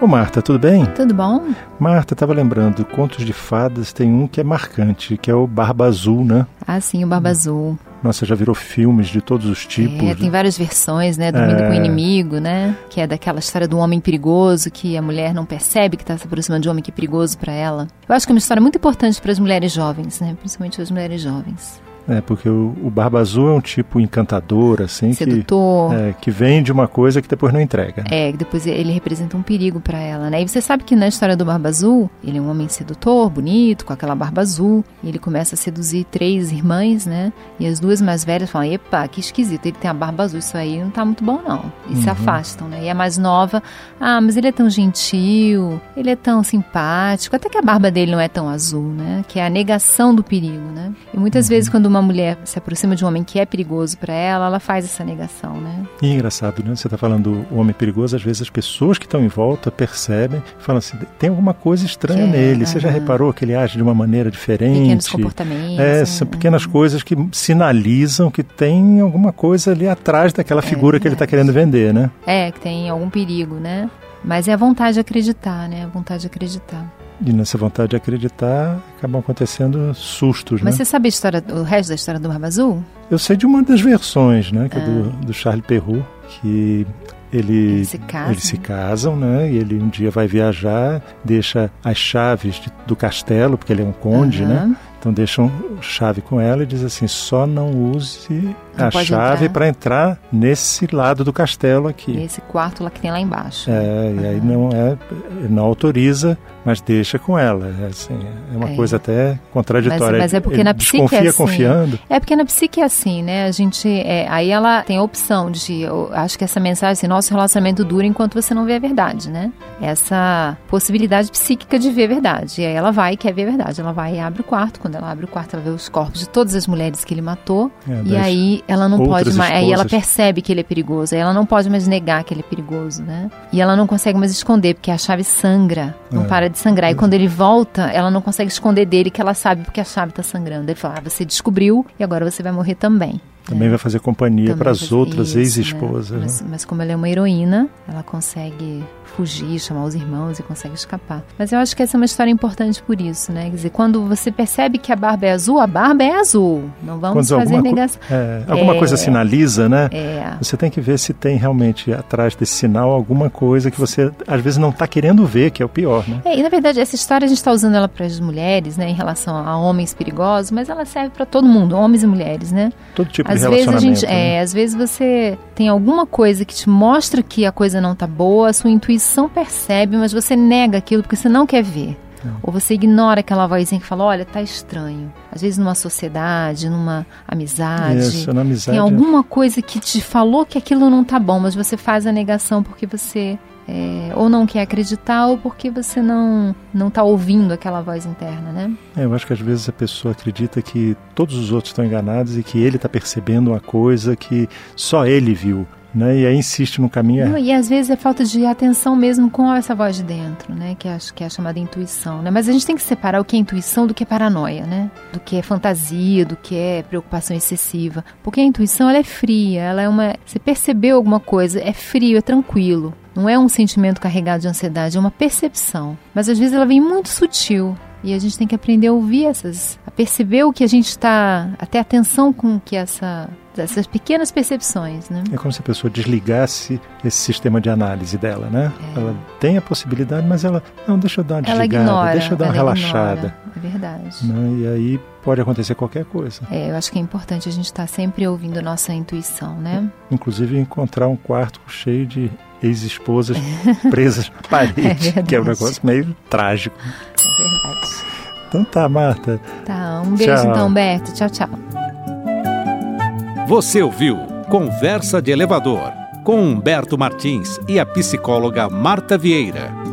Ô Marta, tudo bem? Tudo bom? Marta, estava lembrando, contos de fadas tem um que é marcante, que é o Barba Azul, né? Ah, sim, o Barba Azul. Nossa, já virou filmes de todos os tipos. É, tem várias versões, né? Dormindo é... com o inimigo, né? Que é daquela história do homem perigoso, que a mulher não percebe que está se aproximando de um homem que é perigoso para ela. Eu acho que é uma história muito importante para as mulheres jovens, né? Principalmente para as mulheres jovens. É, porque o, o, Barba Azul é um tipo encantador, assim, Sedutor. Que, é, que vem de uma coisa que depois não entrega. Né? É, que depois ele representa um perigo para ela, né? E você sabe que na história do Barba Azul, ele é um homem sedutor, bonito, com aquela barba azul, e ele começa a seduzir três irmãs, né? E as duas mais velhas falam, epa, que esquisito, ele tem a barba azul, isso aí não tá muito bom não. E uhum. se afastam, né? E a mais nova, ah, mas ele é tão gentil, ele é tão simpático, até que a barba dele não é tão azul, né? Que é a negação do perigo, né? E muitas uhum. vezes quando uma mulher se aproxima de um homem que é perigoso para ela, ela faz essa negação, né? E é engraçado, né? Você está falando do homem perigoso, às vezes as pessoas que estão em volta percebem, falam assim, tem alguma coisa estranha é, nele. Você já reparou que ele age de uma maneira diferente? Pequenos comportamentos. É, são pequenas coisas que sinalizam que tem alguma coisa ali atrás daquela é figura que ele está querendo vender, né? É, que tem algum perigo, né? Mas é a vontade de acreditar, né? A vontade de acreditar. E nessa vontade de acreditar, acabam acontecendo sustos, Mas né? você sabe a história, o resto da história do Barba Azul? Eu sei de uma das versões, né? Que ah. é do, ah. do Charles Perrault, que ele, eles, se casam. eles se casam, né? E ele um dia vai viajar, deixa as chaves de, do castelo, porque ele é um conde, uhum. né? Então deixam chave com ela e diz assim: só não use não a chave para entrar nesse lado do castelo aqui. Nesse quarto lá que tem lá embaixo. É, uhum. e aí não é, não autoriza, mas deixa com ela. É, assim, é uma é. coisa até contraditória. Mas, mas é porque Ele na psique desconfia é assim. confiando. É porque na psique é assim, né? A gente, é, aí ela tem a opção de, eu acho que essa mensagem, assim, nosso relacionamento dura enquanto você não vê a verdade, né? Essa possibilidade psíquica de ver a verdade. E aí ela vai e quer ver a verdade. Ela vai e abre o quarto. Quando ela abre o quarto, ela vê os corpos de todas as mulheres que ele matou. É, e aí ela não pode mais. Aí ela percebe que ele é perigoso. Aí ela não pode mais negar que ele é perigoso, né? E ela não consegue mais esconder, porque a chave sangra. Não é. para de sangrar. E quando ele volta, ela não consegue esconder dele que ela sabe porque a chave está sangrando. Ele fala: ah, você descobriu e agora você vai morrer também. Também é. vai fazer companhia para as outras ex-esposas. Né? Mas, né? mas, como ela é uma heroína, ela consegue fugir, chamar os irmãos e consegue escapar. Mas eu acho que essa é uma história importante por isso, né? Quer dizer, quando você percebe que a barba é azul, a barba é azul. Não vamos quando fazer negação. É, alguma é, coisa sinaliza, né? É. Você tem que ver se tem realmente atrás desse sinal alguma coisa que você às vezes não está querendo ver, que é o pior, né? É, e na verdade essa história a gente está usando ela para as mulheres, né? Em relação a homens perigosos, mas ela serve para todo mundo, homens e mulheres, né? Todo tipo às vezes a gente, né? é, às vezes você tem alguma coisa que te mostra que a coisa não tá boa, a sua intuição percebe, mas você nega aquilo porque você não quer ver. Não. Ou você ignora aquela vozinha que fala, olha, tá estranho. Às vezes numa sociedade, numa amizade, Isso, na amizade. tem alguma coisa que te falou que aquilo não tá bom, mas você faz a negação porque você é, ou não quer acreditar ou porque você não não está ouvindo aquela voz interna, né? É, eu acho que às vezes a pessoa acredita que todos os outros estão enganados e que ele está percebendo uma coisa que só ele viu. Né? E aí insiste no caminho. Não, e às vezes é falta de atenção mesmo com essa voz de dentro, né? Que acho que é a chamada intuição, né? Mas a gente tem que separar o que é intuição do que é paranoia, né? Do que é fantasia, do que é preocupação excessiva. Porque a intuição ela é fria, ela é uma. Você percebeu alguma coisa, é frio, é tranquilo. Não é um sentimento carregado de ansiedade, é uma percepção. Mas às vezes ela vem muito sutil. E a gente tem que aprender a ouvir essas, a perceber o que a gente está, até atenção com que essa essas pequenas percepções, né? É como se a pessoa desligasse esse sistema de análise dela, né? É. Ela tem a possibilidade, mas ela não deixa eu dar uma desligada, ignora, deixa eu dar uma relaxada. Ignora, é verdade. Né? E aí pode acontecer qualquer coisa. É, eu acho que é importante a gente estar tá sempre ouvindo a nossa intuição, né? Inclusive encontrar um quarto cheio de ex-esposas presas na parede, é que é um negócio meio trágico. É verdade. Então tá, Marta. Tá, um beijo tchau. então, Berto. Tchau, tchau. Você ouviu Conversa de Elevador com Humberto Martins e a psicóloga Marta Vieira.